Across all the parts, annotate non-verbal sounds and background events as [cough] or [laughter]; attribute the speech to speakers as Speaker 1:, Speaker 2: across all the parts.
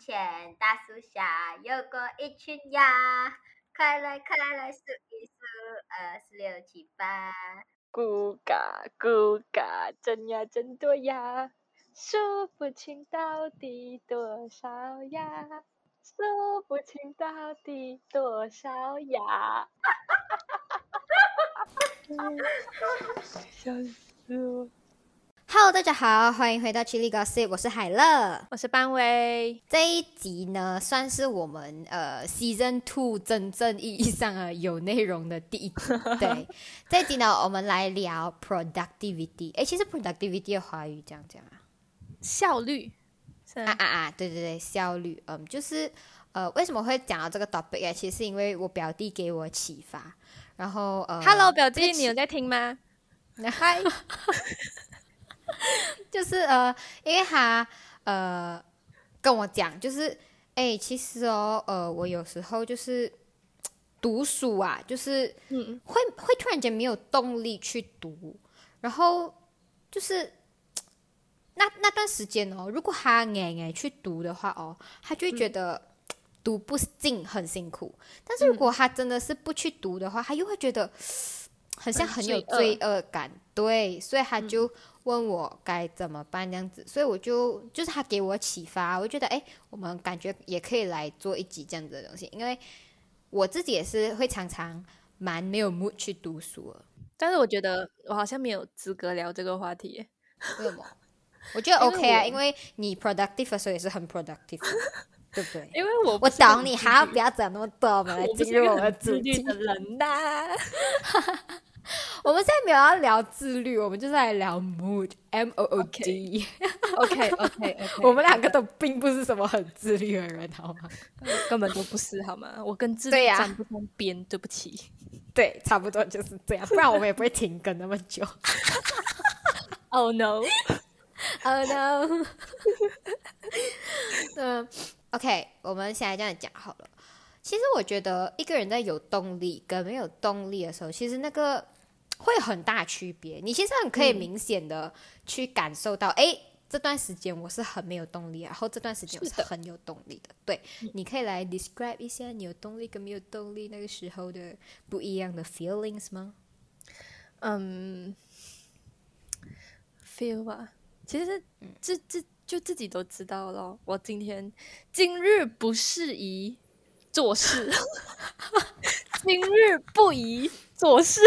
Speaker 1: 前大树下有过一群鸭，快来快来数一数，二四六七八。
Speaker 2: 咕嘎咕嘎，真呀真多呀，数不清到底多少呀，数不清到底多少呀。哈哈哈哈哈哈！笑死我。
Speaker 1: Hello，大家好，欢迎回到 Chili Gossip，我是海乐，
Speaker 2: 我是班威。
Speaker 1: 这一集呢，算是我们呃 Season Two 真正意义上啊有内容的第一集。对，[laughs] 这一集呢，我们来聊 productivity。哎，其实 productivity 的华语这样讲啊，
Speaker 2: 效率。
Speaker 1: 啊啊啊！对对对，效率。嗯，就是呃，为什么会讲到这个 topic 啊？其实是因为我表弟给我启发。然后呃
Speaker 2: ，Hello，表弟，你有在听吗？[laughs]
Speaker 1: 嗨。[laughs] [laughs] 就是呃，因为他呃跟我讲，就是哎，其实哦，呃，我有时候就是读书啊，就是嗯，会会突然间没有动力去读，然后就是那那段时间哦，如果他哎哎去读的话哦，他就会觉得读不进，很辛苦。但是如果他真的是不去读的话，他又会觉得好像很有罪恶感，对，所以他就。问我该怎么办这样子，所以我就就是他给我启发，我觉得哎，我们感觉也可以来做一集这样子的东西，因为我自己也是会常常蛮没有 mood 去读书的，
Speaker 2: 但是我觉得我好像没有资格聊这个话题，
Speaker 1: 为什么？我觉得 OK 啊，因为你 productive 的时候也是很 productive，对不对？[laughs]
Speaker 2: 因为我
Speaker 1: 我懂你，还要不要讲那么多，我们来进入我们
Speaker 2: 自律的人呐。[laughs] [laughs]
Speaker 1: 我们现在没有要聊自律，我们就是来聊 mood，M O O D，OK
Speaker 2: OK [laughs] OK，
Speaker 1: 我们两个都并不是什么很自律的人，好吗？[laughs]
Speaker 2: 根本都不是，好吗？我跟自律沾不上边，对不起。
Speaker 1: 对，差不多就是这样，不然我们也不会停更那么久。
Speaker 2: Oh no！Oh
Speaker 1: no！嗯，OK，我们现在这样讲好了。其实我觉得一个人在有动力跟没有动力的时候，其实那个 [tsk] 会很大区别。你其实很可以明显的去感受到，哎，这段时间我是很没有动力，然后这段时间我是很有动力的。对，你可以来 describe 一下你有动力跟没有动力那个时候的不一样的 feelings 吗？
Speaker 2: 嗯，feel 吧，其实这这就自己都知道了。我今天今日不适宜。做事，[laughs] 今日不宜做事。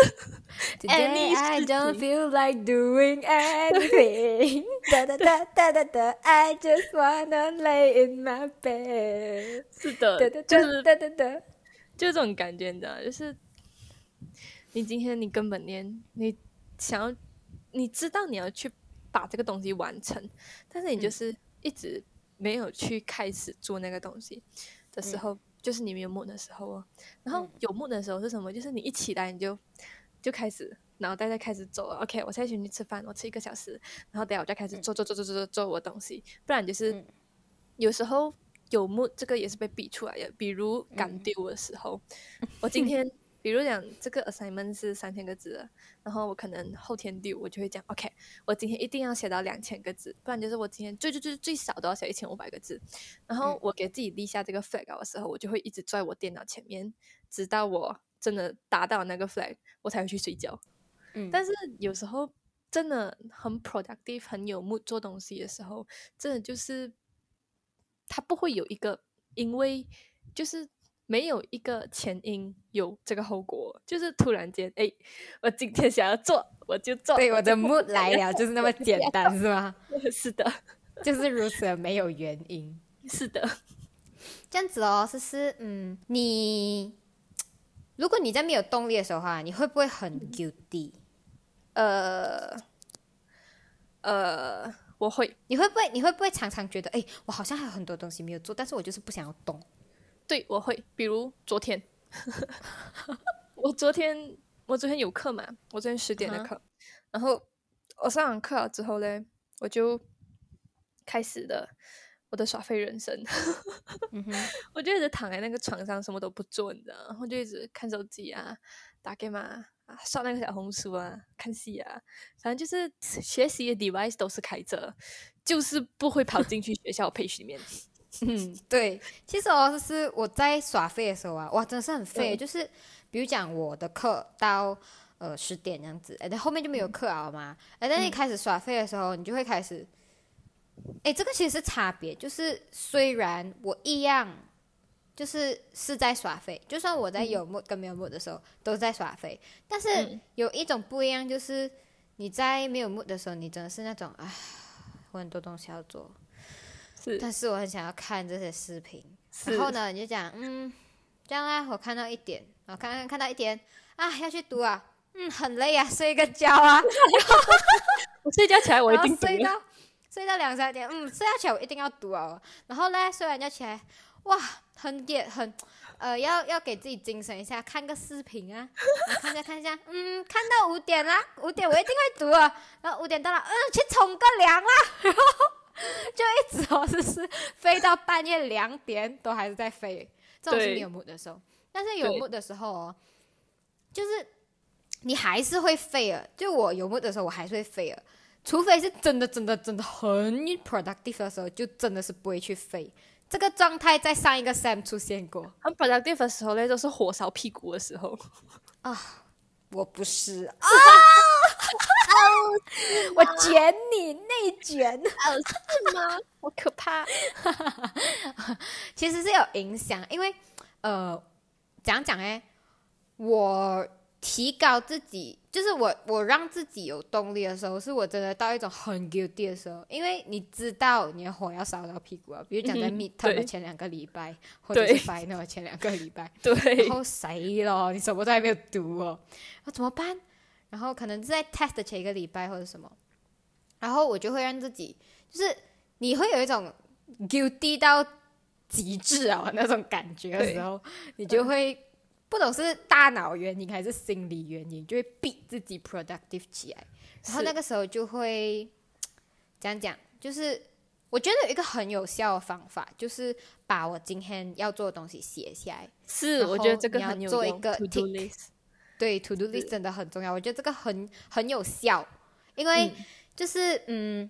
Speaker 1: Today I don't feel like doing anything. [laughs] Da da da da da da. I just wanna lay in my bed.
Speaker 2: 是的，就是哒哒哒，就这种感觉，你知道，就是你今天你根本连你想要，你知道你要去把这个东西完成，但是你就是一直没有去开始做那个东西的时候。就是你没有梦的时候哦，然后有梦的时候是什么？就是你一起来你就就开始脑袋在开始走了。OK，我现在去吃饭，我吃一个小时，然后等下我就开始做做做做做做做我东西。不然就是有时候有梦，这个也是被逼出来的。比如赶丢的时候，我今天。比如讲这个 assignment 是三千个字，然后我可能后天丢，我就会讲 OK，我今天一定要写到两千个字，不然就是我今天最最最最少都要写一千五百个字。然后我给自己立下这个 flag 的时候，我就会一直坐在我电脑前面，直到我真的达到那个 flag，我才会去睡觉。嗯，但是有时候真的很 productive，很有 mood 做东西的时候，真的就是他不会有一个，因为就是。没有一个前因有这个后果，就是突然间，哎，我今天想要做，我就做，
Speaker 1: 对，我的 mood 来了，就是那么简单，是吗？[laughs]
Speaker 2: 是的，[laughs]
Speaker 1: 就是如此，没有原因。
Speaker 2: 是的，[laughs]
Speaker 1: 这样子哦，思思，嗯，你如果你在没有动力的时候哈，你会不会很 guilty？
Speaker 2: 呃，呃，我会。
Speaker 1: 你会不会？你会不会常常觉得，哎，我好像还有很多东西没有做，但是我就是不想要动。
Speaker 2: 对，我会，比如昨天，[laughs] 我昨天我昨天有课嘛，我昨天十点的课，然后我上完课之后嘞，我就开始的我的耍废人生，[laughs] 我就一直躺在那个床上什么都不做，你知道，然后就一直看手机啊，打 game 啊，刷那个小红书啊，看戏啊，反正就是学习的 device 都是开着，就是不会跑进去学校 page 里面。
Speaker 1: 嗯，[laughs] 对，其实哦，就是我在耍废的时候啊，哇，真的是很废。就是比如讲我的课到呃十点这样子，哎，后面就没有课了嘛。哎，但一开始耍废的时候，你就会开始，哎，这个其实是差别。就是虽然我一样，就是是在耍废，就算我在有木跟没有木的时候都在耍废，但是有一种不一样，就是你在没有木的时候，你真的是那种，啊，我很多东西要做。但是我很想要看这些视频，然后呢，你就讲，嗯，这样啊，我看到一点，我看看看到一点，啊，要去读啊，嗯，很累啊，睡个觉啊，[laughs]
Speaker 2: 我睡觉起来我一定
Speaker 1: 睡到睡到两三点，嗯，睡觉起来我一定要读啊，然后呢，睡完觉起来，哇，很点很，呃，要要给自己精神一下，看个视频啊，看一下看一下，嗯，看到五点啦，五点我一定会读啊，然后五点到了，嗯，去冲个凉啦，然后。[laughs] 就一直哦，就是飞到半夜两点都还是在飞，这种是没有木的时候。但是有木的时候哦，就是你还是会飞了。就我有木的时候，我还是会飞了。除非是真的、真的、真的很 productive 的时候，就真的是不会去飞。这个状态在上一个 Sam 出现过。
Speaker 2: 很 productive 的时候那，都是火烧屁股的时候
Speaker 1: 啊。我不是 [laughs] 啊。我卷你内卷，
Speaker 2: 是吗？[laughs] 好可怕。[laughs]
Speaker 1: 其实是有影响，因为呃，讲讲哎，我提高自己，就是我我让自己有动力的时候，是我真的到一种很 guilty 的时候，因为你知道你的火要烧到屁股啊。比如讲在 meet 的前两个礼拜，或者是 final 前两个礼拜，
Speaker 2: 对，
Speaker 1: 然后谁了？你什么都还没有读哦，那怎么办？然后可能是在 test 前一个礼拜或者什么，然后我就会让自己，就是你会有一种 guilty 到极致啊那种感觉的时候，你就会不懂是大脑原因还是心理原因，就会逼自己 productive 起来。然后那个时候就会讲讲，就是我觉得有一个很有效的方法，就是把我今天要做的东西写下来。
Speaker 2: 是，我觉得这个很有
Speaker 1: 做一个 tick。对，to do list 真的很重要，我觉得这个很很有效，因为就是嗯，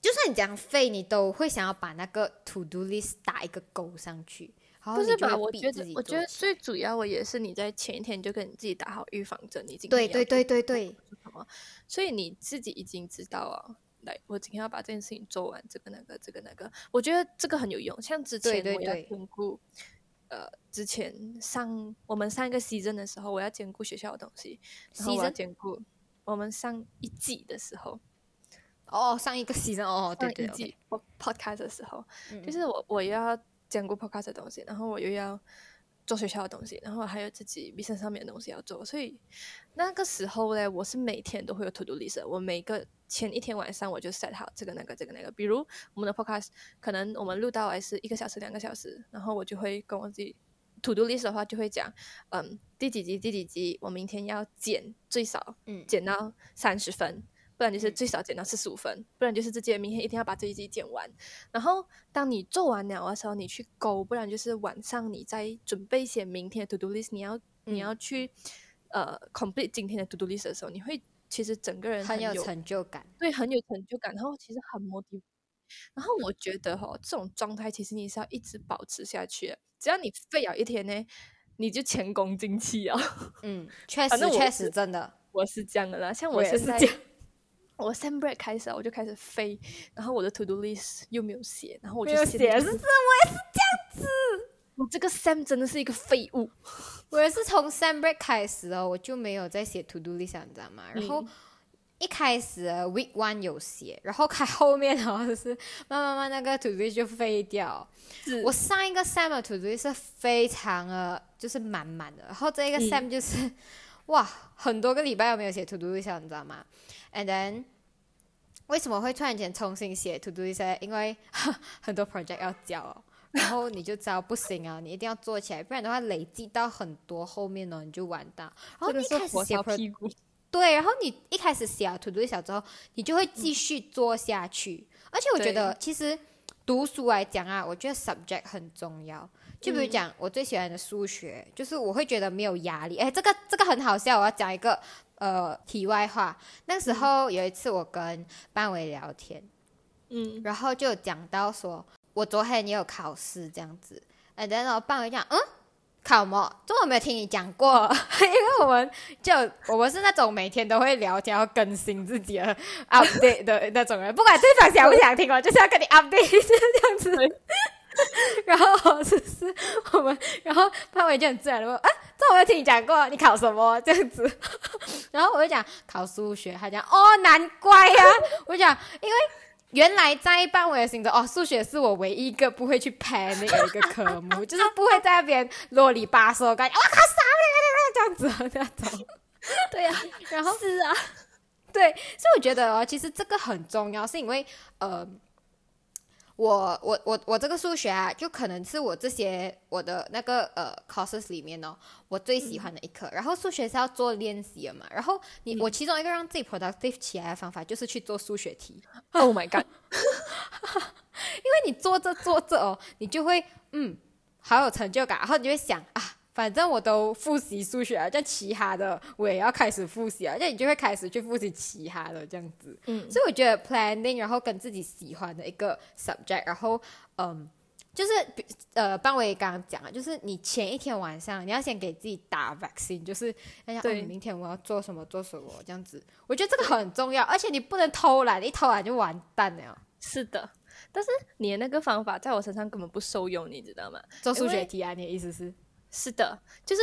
Speaker 1: 就算你讲废，你都会想要把那个 to do list 打一个勾上去。不
Speaker 2: 是吧？我觉得，我觉得最主要我也是你在前一天就跟你自己打好预防针，你已经
Speaker 1: 对对对对对
Speaker 2: 什么，所以你自己已经知道啊。来，我今天要把这件事情做完，这个那个这个那个，我觉得这个很有用。像之前我要兼顾。呃，之前上我们上一个 season 的时候，我要兼顾学校的东西，然后我要兼顾我们上一季的时候，
Speaker 1: 哦，上一个 season 哦，对对
Speaker 2: 对，podcast 的时候，就是我我要兼顾 podcast 的东西，然后我又要。做学校的东西，然后还有自己 business 上面的东西要做，所以那个时候呢，我是每天都会有 to do list。我每个前一天晚上我就 set 好这个那个这个那个。比如我们的 podcast，可能我们录到还是一个小时两个小时，然后我就会跟我自己 to do list 的话就会讲，嗯，第几集第几集，我明天要剪最少，嗯，剪到三十分。不然就是最少减到四十五分，不然就是直接明天一定要把这一集剪完。然后当你做完了的时候，你去勾，不然就是晚上你在准备写明天的 to do list，你要你要去呃 complete 今天的 to do list 的时候，你会其实整个人
Speaker 1: 很有成就感，
Speaker 2: 对，很有成就感。然后其实很 motiv，然后我觉得哈，这种状态其实你是要一直保持下去。只要你废了一天呢，你就前功尽弃啊。[laughs]
Speaker 1: 嗯，确实确实真的，
Speaker 2: 我是这样的啦。像我
Speaker 1: 现
Speaker 2: 在。我 sem break 开始，我就开始飞，然后我的 to do list 又没有写，然后我就写，
Speaker 1: 是是，我也是这样子。
Speaker 2: 我这个 sem 真的是一个废物。[laughs]
Speaker 1: 我也是从 sem break 开始哦，我就没有再写 to do list，你知道吗？然后一开始 week one 有写，然后开 [laughs] 后面哦，就是慢慢慢那个 to do list 就废掉。我上一个 sem 的 to do list 是非常的，就是满满的，然后这一个 sem 就是哇，很多个礼拜都没有写 to do list，你知道吗？And then 为什么会突然间重新写 to do list？因为很多 project 要交，然后你就知道不行啊，你一定要做起来，不然的话累积到很多后面呢，你就完蛋。然后一开始写 pro，对，然后你一开始写 to do list 之后，你就会继续做下去。而且我觉得，其实读书来讲啊，我觉得 subject 很重要。就比如讲，我最喜欢的数学，就是我会觉得没有压力。哎，这个这个很好笑，我要讲一个。呃，题外话，那时候有一次我跟班委聊天，嗯，然后就讲到说，我昨天也有考试这样子，哎，然后班委讲，嗯，考什么？这我没有听你讲过，[laughs] 因为我们就我们是那种每天都会聊天要更新自己的 update 的那种人，不管对方想不想听，我就是要跟你 update [laughs] 这样子。[laughs] 然后就是我们，然后潘伟就很自然的问：“啊，这我有听你讲过，你考什么？”这样子。[laughs] 然后我就讲考数学，他讲：“哦，难怪呀。”我讲，因为原来在班委的心中，哦，数学是我唯一一个不会去拍那个一个科目，[laughs] 就是不会在那边啰里吧嗦，感觉哇，考啥这样子这样子。
Speaker 2: 对呀，
Speaker 1: 然后
Speaker 2: 是啊，
Speaker 1: 对，所以我觉得哦，其实这个很重要，是因为呃。我我我我这个数学啊，就可能是我这些我的那个呃 courses 里面哦，我最喜欢的一科。然后数学是要做练习的嘛，然后你我其中一个让自己 productive 起来的方法就是去做数学题。
Speaker 2: Oh my god！[laughs]
Speaker 1: 因为你做着做着哦，你就会嗯好有成就感，然后你就会想啊。反正我都复习数学啊，像其他的我也要开始复习啊，那你就会开始去复习其他的这样子。嗯，所以我觉得 planning，然后跟自己喜欢的一个 subject，然后嗯，就是呃，班伟刚刚讲了，就是你前一天晚上你要先给自己打 vaccine，就是哎呀，明天我要做什么做什么这样子。我觉得这个很重要，而且你不能偷懒，一偷懒就完蛋了。
Speaker 2: 是的，但是你的那个方法在我身上根本不受用，你知道吗？
Speaker 1: 做数学题啊，你的意思是？
Speaker 2: 是的，就是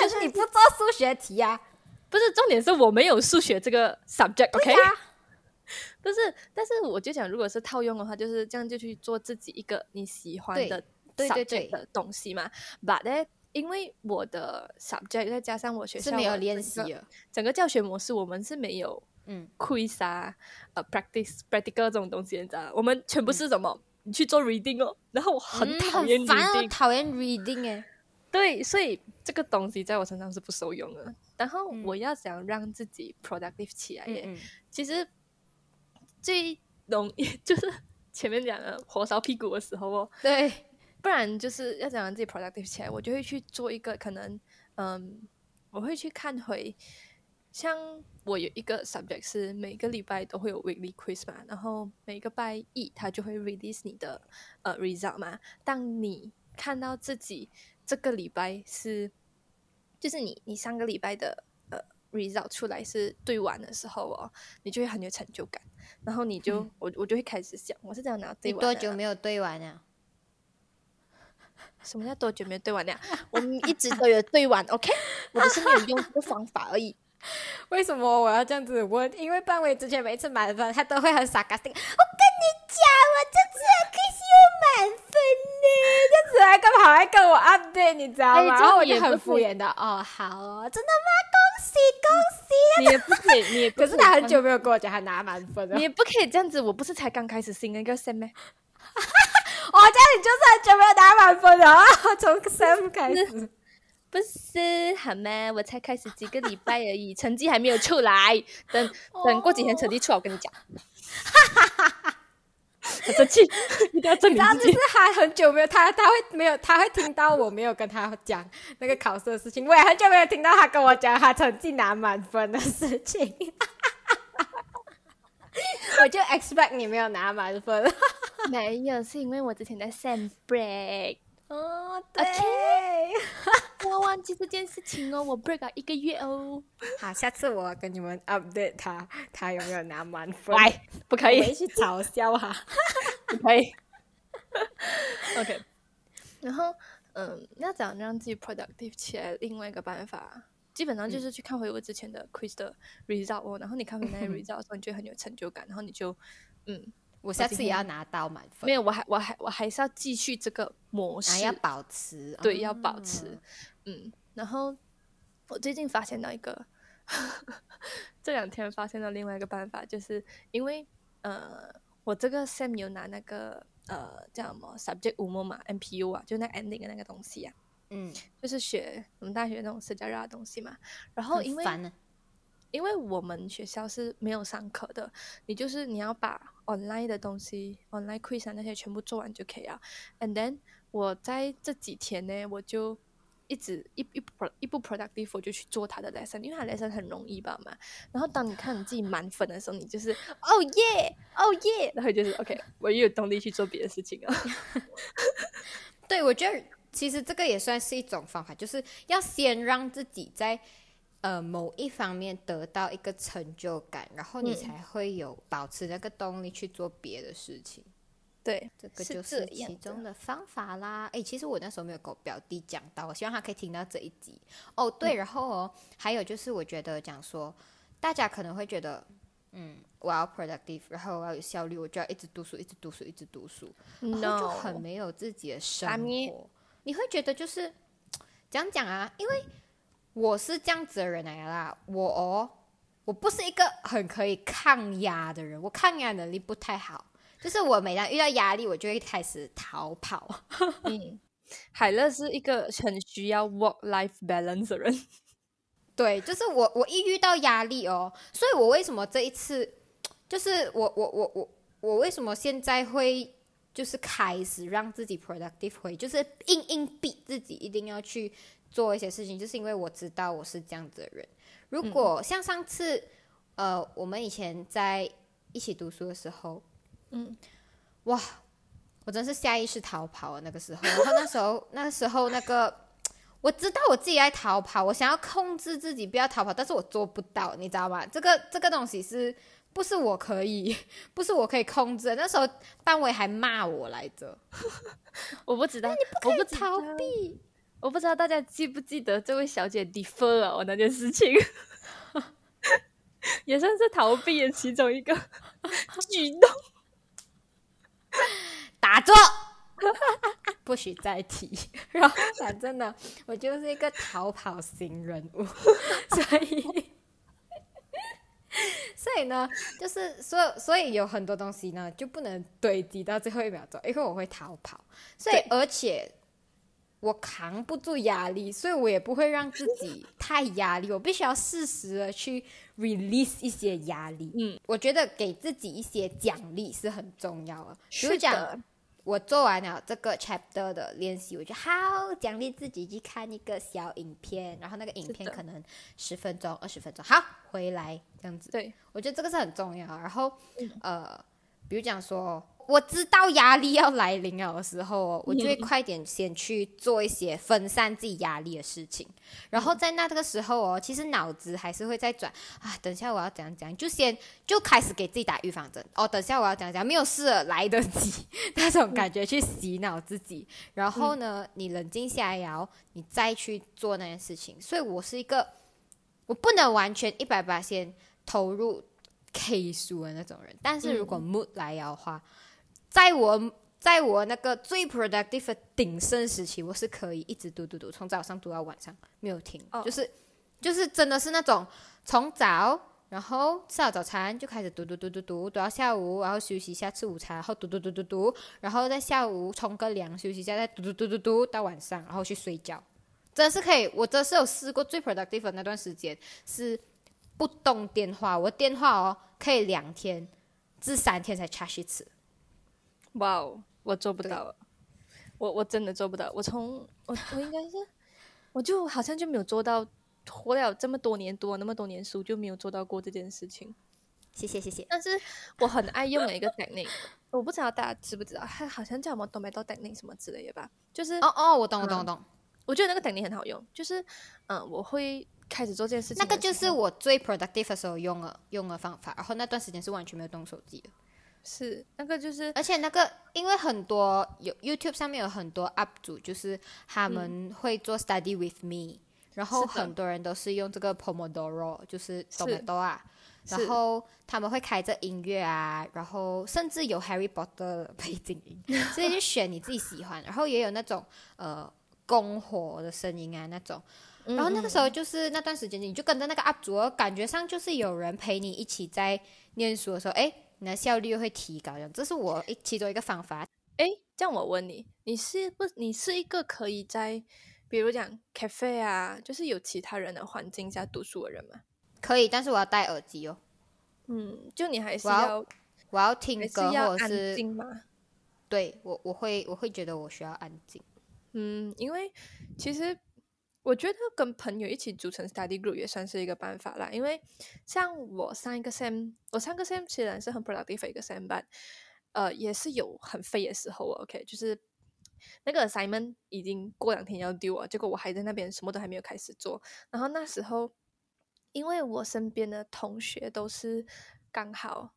Speaker 1: 就是你不做数学题呀？
Speaker 2: 不是重点是我没有数学这个 subject，OK？[laughs] 不是，但是我就想，如果是套用的话，就是这样就去做自己一个你喜欢的 subject 的东西嘛。But 呢，因为我的 subject 再加上我学校
Speaker 1: 没有练习，
Speaker 2: 整个教学模式我们是没有嗯 quiz 啊呃 practice practical 这种东西，你知道我们全部是什么？你去做 reading 哦，然后我很讨厌 reading，
Speaker 1: 讨厌 reading 哎。
Speaker 2: 对，所以这个东西在我身上是不受用的。然后我要想让自己 productive 起来耶，其实最容易 [laughs] 就是前面讲的火烧屁股的时候哦。
Speaker 1: 对，
Speaker 2: 不然就是要想让自己 productive 起来，我就会去做一个可能，嗯，我会去看回，像我有一个 subject 是每个礼拜都会有 weekly quiz 嘛，然后每个拜一它就会 release 你的呃 result 嘛。当你看到自己这个礼拜是，就是你你上个礼拜的呃 result 出来是对完的时候哦，你就会很有成就感，然后你就我我就会开始想，我是这样拿对完。
Speaker 1: 你多久没有对完呀？[laughs]
Speaker 2: 什么叫多久没有对完呀？[laughs] 我们一直都有对完，OK？我只是没有用这个方法而已。[laughs]
Speaker 1: 为什么我要这样子问？因为班委之前每次满分，他都会很傻嘎定。我跟你讲，我这次可以有满分呢，这次还干嘛还跟我 update，你知道吗？然后我就很敷衍的，哦，好哦，真的吗？恭喜恭喜！
Speaker 2: 你也不可以，你也
Speaker 1: 可是他很久没有跟我讲他拿满分了，
Speaker 2: 你也不可以这样子。我不是才刚开始新的一个 sem 咩？[laughs]
Speaker 1: 我家你就是很久没有拿满分了，[laughs] 从 sem 开始。
Speaker 2: 不是好吗？我才开始几个礼拜而已，[laughs] 成绩还没有出来。等等过几天成绩出来，我跟你讲。很生气，一定要证明自
Speaker 1: 己。就是他很久没有，他他会没有，他会听到我没有跟他讲那个考试的事情。我也很久没有听到他跟我讲他成绩拿满分的事情。[laughs] 我就 expect 你没有拿满分。
Speaker 2: 没有，是因为我之前在 sem break。
Speaker 1: 哦，对，[laughs]
Speaker 2: 不要忘记这件事情哦，我 break 一个月哦。
Speaker 1: 好，下次我跟你们 update 他，他有没有拿满分？[laughs]
Speaker 2: 喂，不可以，
Speaker 1: 一起嘲笑哈，[laughs]
Speaker 2: 不可以。OK，然后，嗯，要怎样让自己 productive 起来？另外一个办法，基本上就是去看回我之前的 quiz 的 result 哦，然后你看回那些 result 的时候，你就很有成就感，然后你就，嗯。
Speaker 1: 我下次也要拿到满分。
Speaker 2: 没有，我还我还我还是要继续这个模式，
Speaker 1: 要保持。
Speaker 2: 对，要保持。嗯，然后我最近发现到一个，[laughs] 这两天发现到另外一个办法，就是因为呃，我这个 Sam 有拿那个呃叫什么 subject 五模嘛，MPU 啊，就那 ending 的那个东西啊。嗯。就是学我们大学那种社交热的东西嘛。然后因为。因为我们学校是没有上课的，你就是你要把 online 的东西，online quiz 那些全部做完就可以了。And then 我在这几天呢，我就一直一一不一不 productive，我就去做他的 lesson，因为他 lesson 很容易吧嘛。然后当你看你自己满分的时候，你就是哦耶哦耶，然后就是 OK，我又有动力去做别的事情啊。[laughs]
Speaker 1: 对，我觉得其实这个也算是一种方法，就是要先让自己在呃某一方面得到一个成就感，然后你才会有保持那个动力去做别的事情。
Speaker 2: 对，
Speaker 1: 这个就是其中的方法啦。哎，其实我那时候没有跟我表弟讲到，我希望他可以听到这一集。哦，对，然后哦，还有就是，我觉得讲说，大家可能会觉得，嗯，我要 productive，然后我要有效率，我就要一直读书，一直读书，一直读书，然后就很没有自己的生活。你会觉得就是 [tsk] 讲讲啊？因为我是这样子的人来啦，我哦，我不是一个很可以抗压的人，我抗压能力不太好。就是我每当遇到压力，我就会开始逃跑。[laughs]
Speaker 2: 嗯，海乐是一个很需要 work life balance 的人。
Speaker 1: 对，就是我，我一遇到压力哦，所以我为什么这一次，就是我，我，我，我，我为什么现在会就是开始让自己 productive 会，就是硬硬逼自己一定要去做一些事情，就是因为我知道我是这样子的人。如果像上次，呃，我们以前在一起读书的时候。嗯，哇，我真是下意识逃跑啊！那个时候，然后那时候，[laughs] 那个时候，那个我知道我自己在逃跑，我想要控制自己不要逃跑，但是我做不到，你知道吗？这个这个东西是不是我可以，[laughs] 不是我可以控制？那时候班委还骂我来着，[laughs]
Speaker 2: 我不知道，
Speaker 1: 你不可以逃避，
Speaker 2: 我不知道大家记不记得这位小姐 defer 我那件事情，[laughs] 也算是逃避的其中一个举动。
Speaker 1: 打坐，[laughs] 不许再提。然后反正呢，我就是一个逃跑型人物，所以，所以呢，就是所所以有很多东西呢就不能堆积到最后一秒钟，因为我会逃跑。所以而且我扛不住压力，所以我也不会让自己太压力。我必须要适时的去 release 一些压力。嗯，我觉得给自己一些奖励是很重要的。比如讲。我做完了这个 chapter 的练习，我就好奖励自己去看一个小影片，然后那个影片可能十分钟、二十分钟，好回来这样子。
Speaker 2: 对，
Speaker 1: 我觉得这个是很重要。然后，呃，比如讲说。我知道压力要来临了的时候哦，我就会快点先去做一些分散自己压力的事情。然后在那这个时候哦，其实脑子还是会在转啊，等下我要怎样讲，就先就开始给自己打预防针哦。等下我要讲讲，没有事了，来得及那种感觉去洗脑自己。然后呢，你冷静下来，然后你再去做那件事情。所以我是一个，我不能完全一百八先投入 K 书的那种人。但是如果 mood 来的话，在我在我那个最 productive 的鼎盛时期，我是可以一直读读读，从早上读到晚上没有停，就是就是真的是那种从早然后吃好早餐就开始读读读读读读到下午，然后休息一下吃午餐，然后读读读读读，然后在下午冲个凉休息一下，再读读读读读到晚上，然后去睡觉，真的是可以。我真是有试过最 productive 的那段时间是不动电话，我电话哦可以两天至三天才 charge 一次。
Speaker 2: 哇哦，我做不到，我我真的做不到。我从我我应该是，我就好像就没有做到，活了这么多年，读了那么多年书，就没有做到过这件事情。
Speaker 1: 谢谢谢谢。
Speaker 2: 但是我很爱用的一个 technique，我不知道大家知不知道，它好像叫什么 “domino technique” 什么之类的吧？就是
Speaker 1: 哦哦，我懂我懂我懂。
Speaker 2: 我觉得那个 technique 很好用，就是嗯，我会开始做这件事情。
Speaker 1: 那个就是我最 productive 的时候用了用的方法，然后那段时间是完全没有动手机的。
Speaker 2: 是那个，就是
Speaker 1: 而且那个，因为很多有 YouTube 上面有很多 UP 主，就是他们会做 Study with me，然后很多人都是用这个 Pomodoro，就是 Pomodoro 啊，然后他们会开着音乐啊，然后甚至有 Harry Potter 背景音，[laughs] 所以就选你自己喜欢，然后也有那种呃篝火的声音啊那种，然后那个时候就是那段时间，你就跟着那个 UP 主，感觉上就是有人陪你一起在念书的时候，哎。你的效率会提高，这是我一其中一个方法。
Speaker 2: 哎，这样我问你，你是不？你是一个可以在，比如讲 cafe 啊，就是有其他人的环境下读书的人吗？
Speaker 1: 可以，但是我要戴耳机哦。
Speaker 2: 嗯，就你还是要
Speaker 1: 我要听歌或者是？对我，我会我会觉得我需要安静。
Speaker 2: 嗯，因为其实我觉得跟朋友一起组成 study group 也算是一个办法啦。因为像我上一个 sem，我上个 sem 虽然是很 productive 一个 sem，但呃也是有很废的时候。OK，就是那个 assignment 已经过两天要丢了，结果我还在那边什么都还没有开始做。然后那时候，因为我身边的同学都是刚好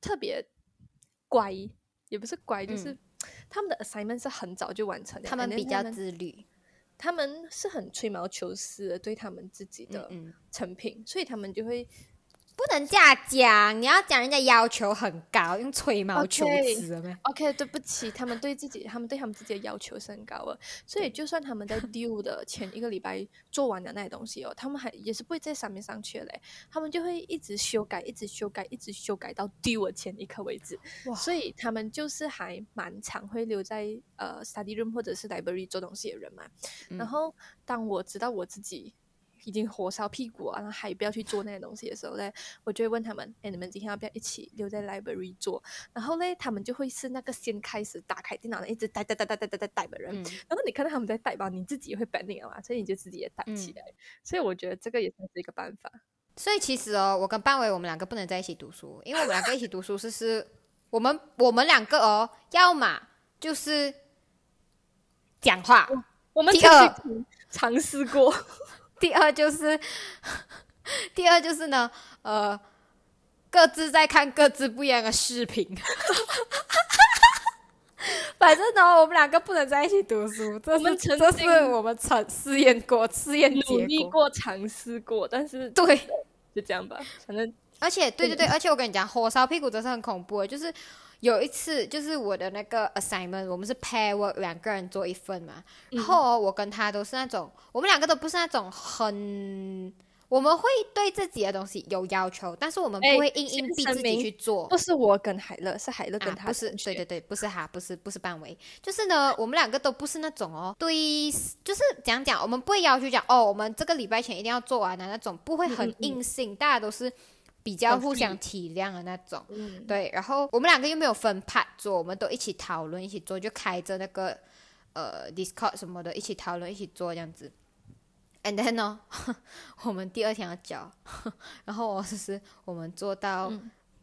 Speaker 2: 特别乖，也不是乖，就是他们的 assignment 是很早就完成的，
Speaker 1: 他们比较自律。
Speaker 2: 他们是很吹毛求疵的，对他们自己的成品，所以他们就会。
Speaker 1: 不能这样讲，你要讲人家要求很高，用吹毛求疵了没
Speaker 2: ？OK，对不起，他们对自己，他们对他们自己的要求是很高 [laughs] 的，所以就算他们在 due 的前一个礼拜做完的那些东西哦，他们还也是不会在上面上去嘞，他们就会一直修改，一直修改，一直修改到 due 的前一刻为止。所以他们就是还蛮常会留在呃 study room 或者是 library 做东西的人嘛。然后当我知道我自己。已经火烧屁股啊，然后还不要去做那些东西的时候呢，我就会问他们：哎，你们今天要不要一起留在 library 做？然后呢，他们就会是那个先开始打开电脑的，一直带带带带带带带带的人。然后你看到他们在带吧，你自己也会 bending 嘛，所以你就自己也带起来。所以我觉得这个也算是一个办法。
Speaker 1: 所以其实哦，我跟班伟我们两个不能在一起读书，因为我们两个一起读书是是，我们我们两个哦，要么就是讲话。
Speaker 2: 我们第二尝试过。
Speaker 1: 第二就是，[laughs] 第二就是呢，呃，各自在看各自不一样的视频。[laughs] 反正呢，我们两个不能在一起读书。这是这是我们尝试验过，试验
Speaker 2: 努力过，尝试过，但是
Speaker 1: 对，
Speaker 2: 就这样吧。反正，
Speaker 1: 而且，对对对，而且我跟你讲，火烧屁股真是很恐怖。就是有一次，就是我的那个 assignment，我们是 pair work，两个人做一份嘛。然后我跟他都是那种，我们两个都不是那种很，我们会对自己的东西有要求，但是我们不会硬硬逼自己去做。
Speaker 2: 不是我跟海乐，是海乐跟他。
Speaker 1: 不是，对对对，不是他，不是不是半维，就是呢，我们两个都不是那种哦，对，就是讲讲，我们不会要求讲哦，我们这个礼拜前一定要做完的那种，不会很硬性，大家都是。比较互相体谅的那种，对。然后我们两个又没有分派做，我们都一起讨论，一起做，就开着那个呃 Discord 什么的，一起讨论，一起做这样子。And then 呢，[laughs] 我们第二天要交，[laughs] 然后就是我们做到，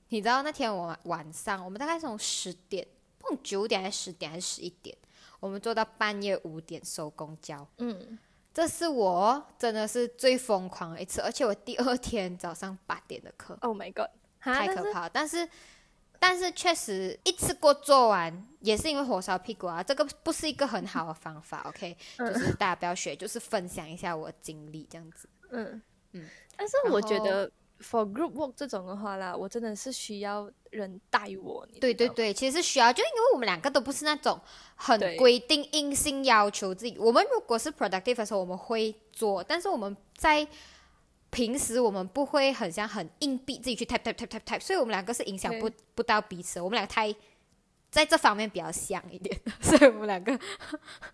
Speaker 1: 你知道那天我晚上，我们大概从十点，碰九点还是十点还是十一点，我们做到半夜五点收工交。嗯。这是我真的是最疯狂的一次，而且我第二天早上八点的课
Speaker 2: ，Oh my god，
Speaker 1: 太可怕！但是，但是确实一次过做完，也是因为火烧屁股啊，这个不是一个很好的方法。OK，就是大家不要学，就是分享一下我经历这样子。嗯
Speaker 2: 嗯，但是我觉得。For group work 这种的话啦，我真的是需要人带我。
Speaker 1: 对对对，其实是需要，就因为我们两个都不是那种很规定、硬性要求自己。我们如果是 productive 的时候，我们会做，但是我们在平时我们不会很像很硬逼自己去 type type type type type，所以我们两个是影响不不到彼此。我们俩太。在这方面比较像一点，[laughs] 所以我们两个，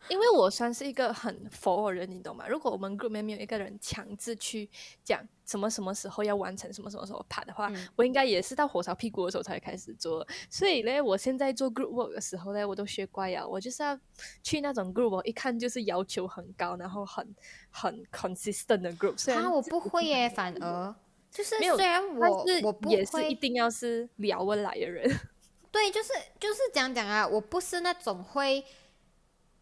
Speaker 2: 因为我算是一个很佛的人，你懂吗？如果我们 group 里面没有一个人强制去讲什么什么时候要完成什么什么时候爬的话，我应该也是到火烧屁股的时候才开始做。所以呢，我现在做 group work 的时候呢，我都学乖了，我就是要去那种 group，一看就是要求很高，然后很很 consistent 的 group。虽然
Speaker 1: 我不会耶，反而就是虽然我我不
Speaker 2: 也是一定要是聊得来的人。
Speaker 1: 对，就是就是讲讲啊，我不是那种会，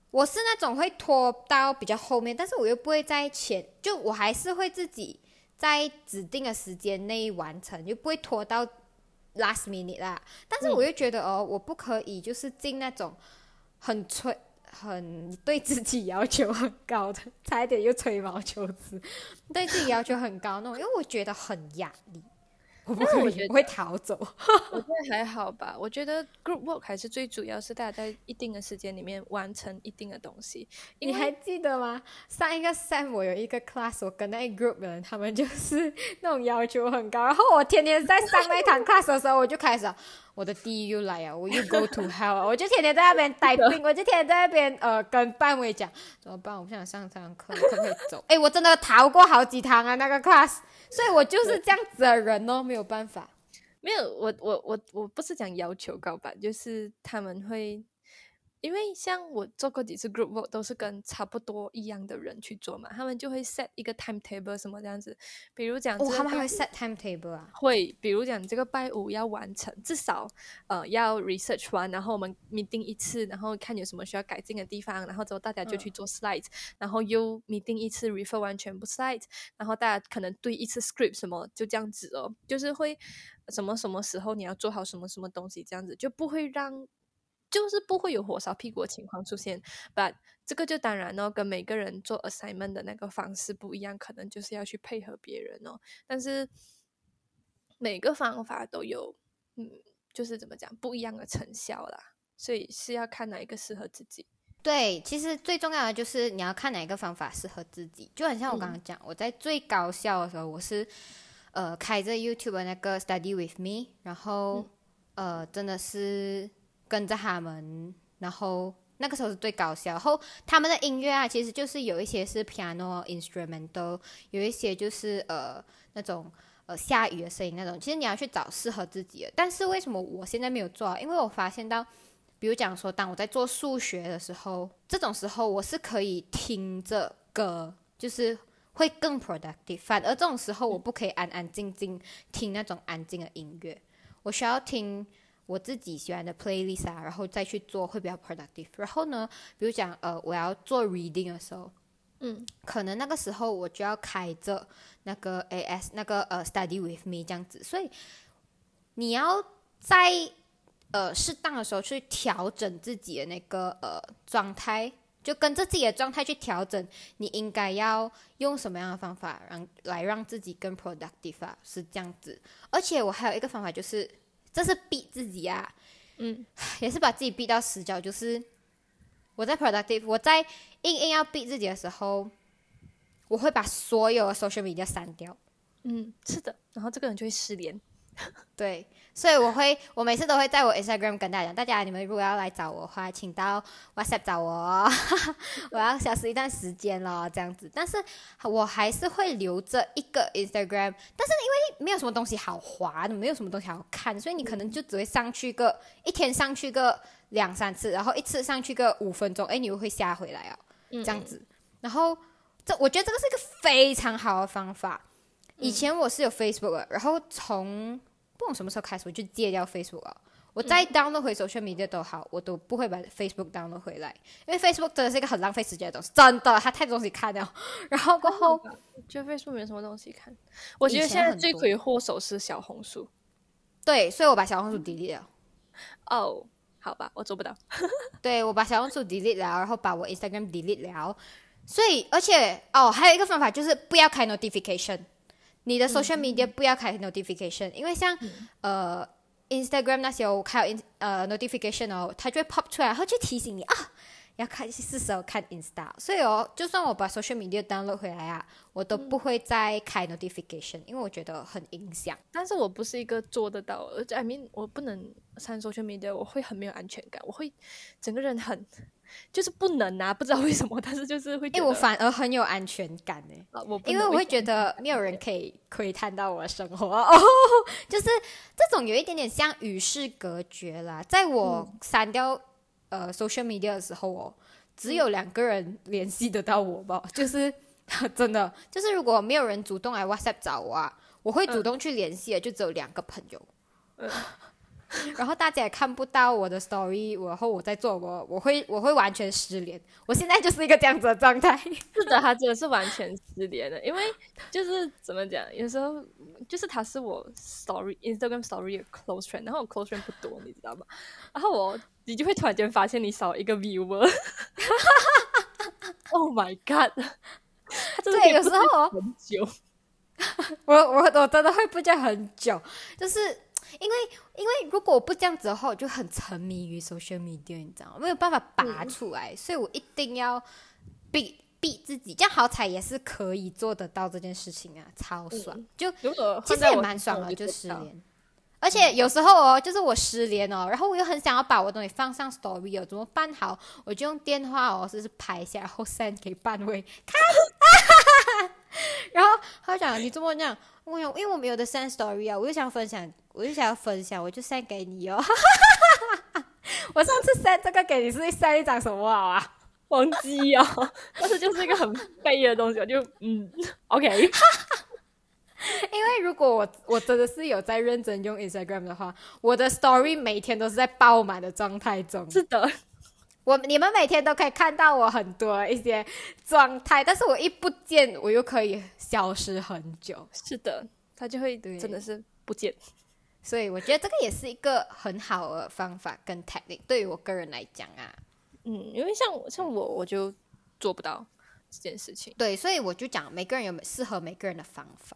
Speaker 1: 我是那种会拖到比较后面，但是我又不会在前，就我还是会自己在指定的时间内完成，就不会拖到 last minute 啦。但是我又觉得哦，我不可以就是进那种很吹、很对自己要求很高的，差一点又吹毛求疵，对自己要求很高那种，因为我觉得很压力。我不会，我会逃走。[laughs]
Speaker 2: 我觉得还好吧。我觉得 group work 还是最主要是大家在一定的时间里面完成一定的东西。
Speaker 1: 你还记得吗？上一个 sem 我有一个 class，我跟那 group 的人，他们就是 [laughs] 那种要求很高。然后我天天在上那一堂 class 的时候，我就开始。我的地狱又来啊！我又 [laughs] go to hell，我就天天在那边待病，我就天天在那边 [laughs] 呃跟班委讲怎么办？我不想上这堂课，可不可以走？[laughs] 哎，我真的逃过好几堂啊那个 class，所以我就是这样子的人哦，没有办法。
Speaker 2: 没有，我我我我不是讲要求高吧，就是他们会因为像我做过几次 group work，都是跟差不多一样的人去做嘛，他们就会 set 一个 timetable 什么这样子，比如讲，
Speaker 1: 哦，他们还会 set timetable 啊？
Speaker 2: 会，比如讲这个拜五要完成，至少呃要 research 完，然后我们 meeting 一次，然后看有什么需要改进的地方，然后之后大家就去做 slides，然后又 meeting 一次 refer 完全部 slides，然后大家可能对一次 script 什么，就这样子哦，就是会什么什么时候你要做好什么什么东西，这样子就不会让。就是不会有火烧屁股的情况出现，but 这个就当然哦，跟每个人做 assignment 的那个方式不一样，可能就是要去配合别人哦。但是每个方法都有，嗯，就是怎么讲不一样的成效啦，所以是要看哪一个适合自己。
Speaker 1: 对，其实最重要的就是你要看哪一个方法适合自己。就很像我刚刚讲，我在最高效的时候，我是呃开着 YouTube 那个 Study with Me，然后呃真的是。跟着他们，然后那个时候是最搞笑。然后他们的音乐啊，其实就是有一些是 piano instrumental，有一些就是呃那种呃下雨的声音那种。其实你要去找适合自己的。但是为什么我现在没有做？因为我发现到，比如讲说，当我在做数学的时候，这种时候我是可以听着歌，就是会更 productive。反而这种时候我不可以安安静静听那种安静的音乐，我需要听。我自己喜欢的 playlist 啊，然后再去做会比较 productive。然后呢，比如讲呃，我要做 reading 的时候，
Speaker 2: 嗯，
Speaker 1: 可能那个时候我就要开着那个 AS 那个呃 study with me 这样子。所以你要在呃适当的时候去调整自己的那个呃状态，就跟着自己的状态去调整，你应该要用什么样的方法让来让自己更 productive 啊？是这样子。而且我还有一个方法就是。这是逼自己啊，
Speaker 2: 嗯，[sighs]
Speaker 1: 也是把自己逼到死角。就是我在 productive，我在硬硬要逼自己的时候，我会把所有的 social media 删掉。
Speaker 2: 嗯，是的，然后这个人就会失联。[laughs]
Speaker 1: 对。所以我会，我每次都会在我 Instagram 跟大家讲，大家你们如果要来找我的话，请到 WhatsApp 找我，[laughs] 我要消失一段时间了，这样子。但是我还是会留着一个 Instagram，但是因为没有什么东西好滑，没有什么东西好看，所以你可能就只会上去个一天上去个两三次，然后一次上去个五分钟，哎，你又会下回来哦，这样子。然后这我觉得这个是一个非常好的方法。以前我是有 Facebook，然后从不管什么时候开始，我就戒掉 Facebook 了。我再 download 回 social media 都好，我都不会把 Facebook download 回来，因为 Facebook 真的是一个很浪费时间的东西，真的，它太多东西看了。[laughs] 然后过后，
Speaker 2: 觉得 Facebook 没什么东西看。我觉得现在罪魁祸首是小红书。
Speaker 1: 对，所以我把小红书 delete 了。
Speaker 2: 哦，好吧，我做不到。[laughs] [laughs]
Speaker 1: 对，我把小红书 delete 了，然后把我 Instagram delete 了。所以，而且哦，还有一个方法就是不要开 notification。你的 social media 不要开 notification，因为像呃 Instagram 那些我开呃 notification 哦，它就会 pop 出来，然后就提醒你啊，要看是时候看 Insta。所以哦，就算我把 social media download 回来啊，我都不会再开 notification，因为我觉得很影响。
Speaker 2: 但是我不是一个做得到，而且 I mean 我不能删 social media，我会很没有安全感，我会整个人很。就是不能啊，不知道为什么，但是就是会。
Speaker 1: 因为我反而很有安全感呢，
Speaker 2: 我
Speaker 1: 因为我会觉得没有人可以窥探到我的生活哦，[laughs] 就是这种有一点点像与世隔绝啦。在我删掉呃 social media 的时候哦，只有两个人联系得到我吧，就是 [laughs] 真的，就是如果没有人主动来 WhatsApp 找我啊，我会主动去联系的，就只有两个朋友。[laughs] 然后大家也看不到我的 story，然后我在做我，我会我会完全失联。我现在就是一个这样子的状态。[laughs]
Speaker 2: 是的，他真的是完全失联的，因为就是怎么讲，有时候就是他是我 story Instagram story 的 close friend，然后我 close friend 不多，你知道吗？然后我你就会突然间发现你少一个 viewer。[laughs] Oh my god！
Speaker 1: 对，有时候
Speaker 2: 很久，
Speaker 1: 我我我真的会不见很久，就是。因为，因为如果我不这样子的话，我就很沉迷于 social media，你知道吗？没有办法拔出来，所以我一定要逼逼自己。这样好彩也是可以做得到这件事情啊，超爽！就其实也蛮爽的，就失联。而且有时候哦，就是我失联哦，然后我又很想要把我东西放上 story 哦，怎么办好？我就用电话哦，就是拍一下，然后 send 给半位看。[laughs] [laughs] 然后他讲你这么讲，我想因为我没有的 send story 啊，我就想分享，我就想要分享，我就 send 给你哦。[laughs] 我上次 send 这个给你是 send 一张什么好啊？
Speaker 2: 忘记哦，但是就是一个很废的东西，我就嗯，OK。[laughs]
Speaker 1: 因为如果我我真的是有在认真用 Instagram 的话，我的 Story 每天都是在爆满的状态中。
Speaker 2: 是的，
Speaker 1: 我你们每天都可以看到我很多一些状态，但是我一不见，我又可以消失很久。
Speaker 2: 是的，他就会真的是不见。
Speaker 1: 所以我觉得这个也是一个很好的方法跟 technique，对于我个人来讲啊，
Speaker 2: 嗯，因为像像我我就做不到这件事情。
Speaker 1: 对，所以我就讲每个人有适合每个人的方法。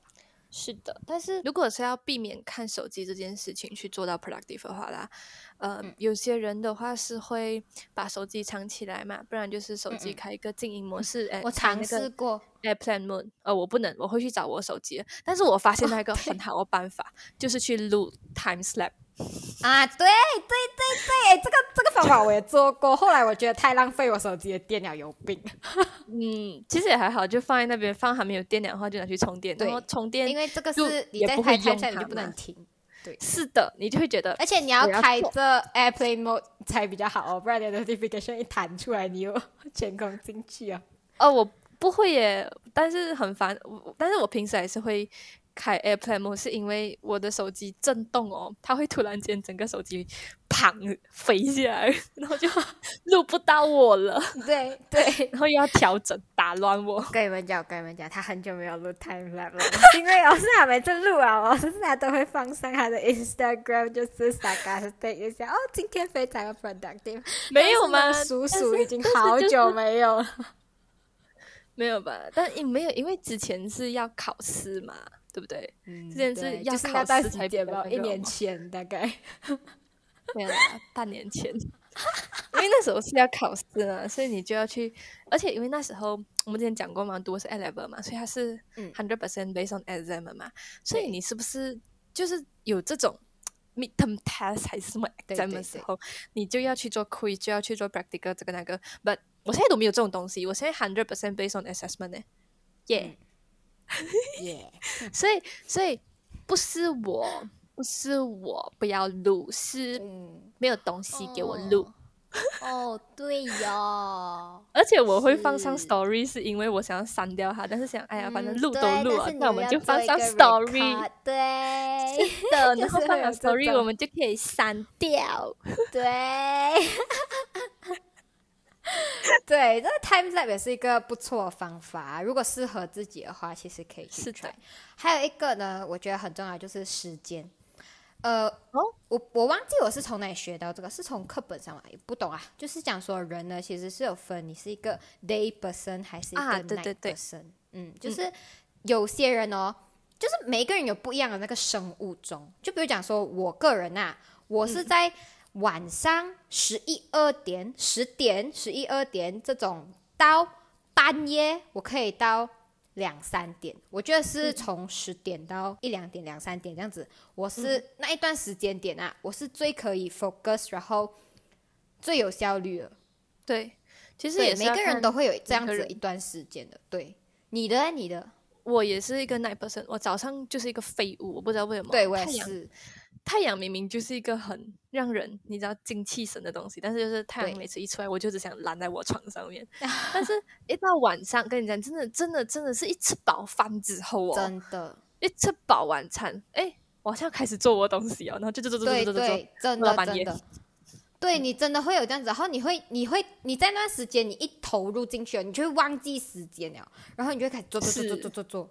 Speaker 2: 是的，但是如果是要避免看手机这件事情去做到 productive 的话啦，呃，有些人的话是会把手机藏起来嘛，不然就是手机开一个静音模式。[laughs] 哎，
Speaker 1: 我尝试过
Speaker 2: Airplane Mode，呃，我不能，我会去找我手机。但是我发现那个很好的办法，就是去录 time slap。
Speaker 1: 啊，对对对对，这个这个方法我也做过，后来我觉得太浪费我手机的电了，有病。[laughs]
Speaker 2: 嗯，其实也还好，就放在那边，放还没有电的话就拿去充电，然后充电，
Speaker 1: 因为这个是你在开车你就不能停。对，
Speaker 2: 是的，你就会觉得，
Speaker 1: 而且你要开着 Airplane Mode 才比较好哦，不然你的 Notification 一弹出来，你又 [laughs] 前空进去啊。
Speaker 2: 哦，我不会耶，但是很烦，但是我平时还是会。开 Airplane 因为我的手机震动哦，它会突然间整个手机砰飞下来，[laughs] 然后就录不到我了。
Speaker 1: 对 [laughs] 对，
Speaker 2: 然后又要调整，打乱我。
Speaker 1: 跟你们讲，跟你们讲，他很久没有录 Time Lapse 了，因为我是他每次录啊，我是他都会放上他的 Instagram，就是大概是对一下哦，今天非常的 productive。
Speaker 2: 没有吗？
Speaker 1: 叔叔已经好久没有了。[laughs]
Speaker 2: 没有吧？但也没有，因为之前是要考试嘛。对不对？嗯，这件事要考试才点吧？
Speaker 1: 一年前大概，
Speaker 2: 没有啦，半年前。[laughs] 因为那时候是要考试啊，所以你就要去。而且因为那时候我们之前讲过嘛，读的是 A level 嘛，所以它是 hundred percent based on exam 嘛。所以你是不是就是有这种 midterm test 还是什么 exam 的时候，你就要去做 quiz，就要去做 practical 这个那个。But 我现在都没有这种东西，我现在 hundred percent based on assessment 呢。耶。
Speaker 1: 耶，[laughs]
Speaker 2: 所以所以不是我不是我不要录，是没有东西给我录。
Speaker 1: 哦，对哟。[laughs]
Speaker 2: 而且我会放上 story，是因为我想要删掉它，但是想，哎呀，反正录都录了，那我们就放上 story。
Speaker 1: 对，
Speaker 2: 的，然后放上 [laughs] story，我们就可以删掉。
Speaker 1: 对。[laughs] 对，这个 time lapse 也是一个不错的方法。如果适合自己的话，其实可以去 try。还有一个呢，我觉得很重要，就是时间。呃，哦，我我忘记我是从哪里学到这个，是从课本上嘛？也不懂啊。就是讲说人呢，其实是有分，你是一个 day person 还是一个 night person。嗯，就是有些人哦，就是每个人有不一样的那个生物钟。就比如讲说，我个人呐，我是在。晚上十一二点、十点、十一二点这种，到半夜我可以到两三点。我觉得是从十点到一两点、两三点这样子。我是那一段时间点啊，我是最可以 focus，然后最有效率的。
Speaker 2: 对，其实也
Speaker 1: 每个人都会有这样子一段时间的。对，你的你的，
Speaker 2: 我也是一个 night person，我早上就是一个废物，我不知道为什么。
Speaker 1: 对，我也是。
Speaker 2: 太阳明明就是一个很让人你知道精气神的东西，但是就是太阳每次一出来，我就只想懒在我床上面。[laughs] 但是，一到晚上，跟你讲，真的，真的，真的是一吃饱饭之后哦，
Speaker 1: 真的，
Speaker 2: 一吃饱晚餐，哎，我好像开始做我东西哦，然后就做做做做做做，
Speaker 1: 真的真的，对你真的会有这样子，然后你会，你会，你在那段时间你一投入进去了，你就会忘记时间了，然后你就会开始做做做做做做做。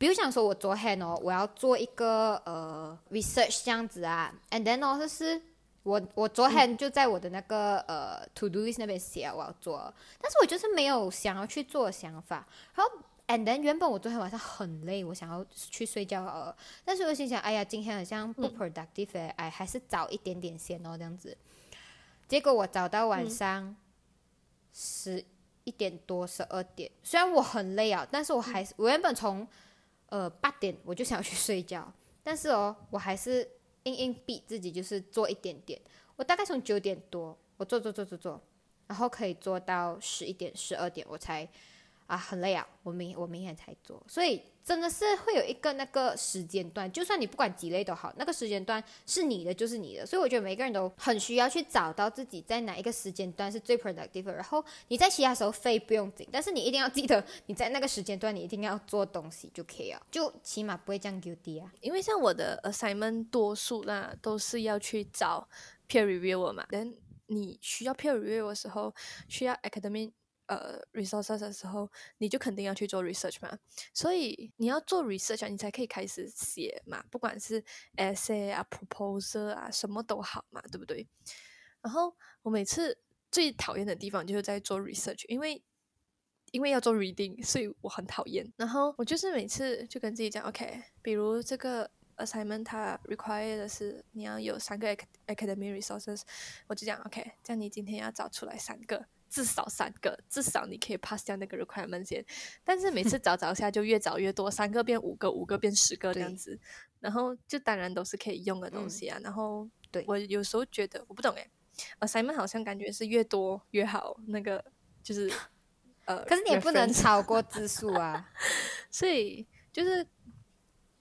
Speaker 1: 比如想说，我昨天哦，我要做一个呃 research 这样子啊，and then 哦，就是我我昨天就在我的那个呃 to do list 那边写我要做，但是我就是没有想要去做的想法。然后 and then 原本我昨天晚上很累，我想要去睡觉呃，但是我心想，哎呀，今天好像不 productive，哎，还是早一点点先哦，这样子。结果我早到晚上十一点多十二点，虽然我很累啊，但是我还是我原本从呃，八点我就想要去睡觉，但是哦，我还是硬硬逼自己，就是做一点点。我大概从九点多，我做做做做做，然后可以做到十一点、十二点，我才啊很累啊，我明我明天才做。所以真的是会有一个那个时间段，就算你不管几类都好，那个时间段是你的就是你的。所以我觉得每个人都很需要去找到自己在哪一个时间段是最 productive，然后你在其他时候飞不用紧，但是你一定要记得你在那个时间段你一定要做东西就可以了，就起码不会这样 guilty 啊。
Speaker 2: 因为像我的 assignment 多数那都是要去找 peer reviewer 嘛，但你需要 peer reviewer 的时候，需要 academic。呃，resources 的时候，你就肯定要去做 research 嘛，所以你要做 research 啊，你才可以开始写嘛，不管是 essay 啊、proposal 啊，什么都好嘛，对不对？然后我每次最讨厌的地方就是在做 research，因为因为要做 reading，所以我很讨厌。然后我就是每次就跟自己讲，OK，比如这个 assignment 它 require 的是你要有三个 academic resources，我就讲 OK，这样你今天要找出来三个。至少三个，至少你可以 pass 掉那个 requirement 先。但是每次找找下就越找越多，三个变五个，五个变十个这样子。然后就当然都是可以用的东西啊。然后
Speaker 1: 对
Speaker 2: 我有时候觉得我不懂哎，assignment 好像感觉是越多越好，那个就是呃，
Speaker 1: 可是你也不能超过字数啊。[laughs]
Speaker 2: 所以就是。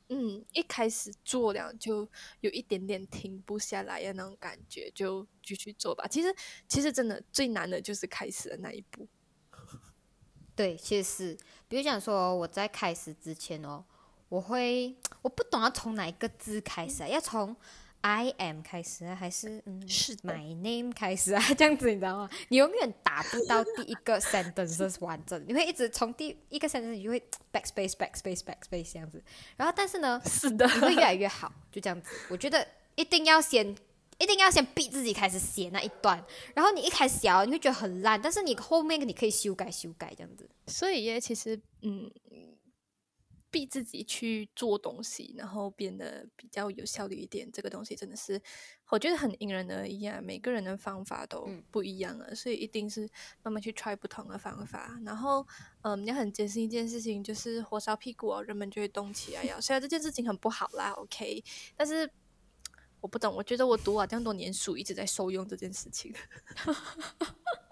Speaker 2: 嗯，一开始做了就有一点点停不下来的那种感觉，就继续做吧。其实，其实真的最难的就是开始的那一步。[laughs]
Speaker 1: 对，其实是，比如讲说我在开始之前哦，我会我不懂要从哪一个字开始，要从。I am 开始啊，还是嗯
Speaker 2: 是
Speaker 1: My name 开始啊，[laughs] 这样子你知道吗？你永远达不到第一个 sentence 完整，你会一直从第一个 sentence 你就会 backspace backspace backspace 这样子。然后但是呢，
Speaker 2: 是的，
Speaker 1: 你会越来越好，就这样子。我觉得一定要先一定要先逼自己开始写那一段，然后你一开始写你会觉得很烂，但是你后面你可以修改修改这样子。
Speaker 2: 所以也其实嗯。逼自己去做东西，然后变得比较有效率一点。这个东西真的是，我觉得很因人而异啊，每个人的方法都不一样啊，所以一定是慢慢去 try 不同的方法。然后，嗯，你很坚信一件事情，就是火烧屁股哦，人们就会动起来。虽然这件事情很不好啦，OK，但是我不懂，我觉得我读了这样多年书，一直在受用这件事情。[laughs]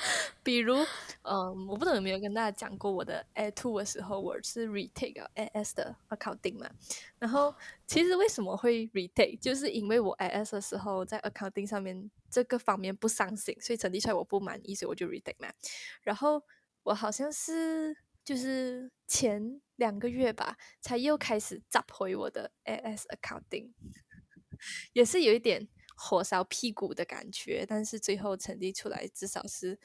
Speaker 2: [laughs] 比如，嗯，我不知道有没有跟大家讲过，我的 A two 的时候，我是 retake A S 的 accounting 嘛。然后，其实为什么会 retake，就是因为我 A S 的时候在 accounting 上面这个方面不上心，所以成绩出来我不满意，所以我就 retake 嘛。然后我好像是就是前两个月吧，才又开始找回我的 A S accounting，[laughs] 也是有一点。火烧屁股的感觉，但是最后成绩出来至少是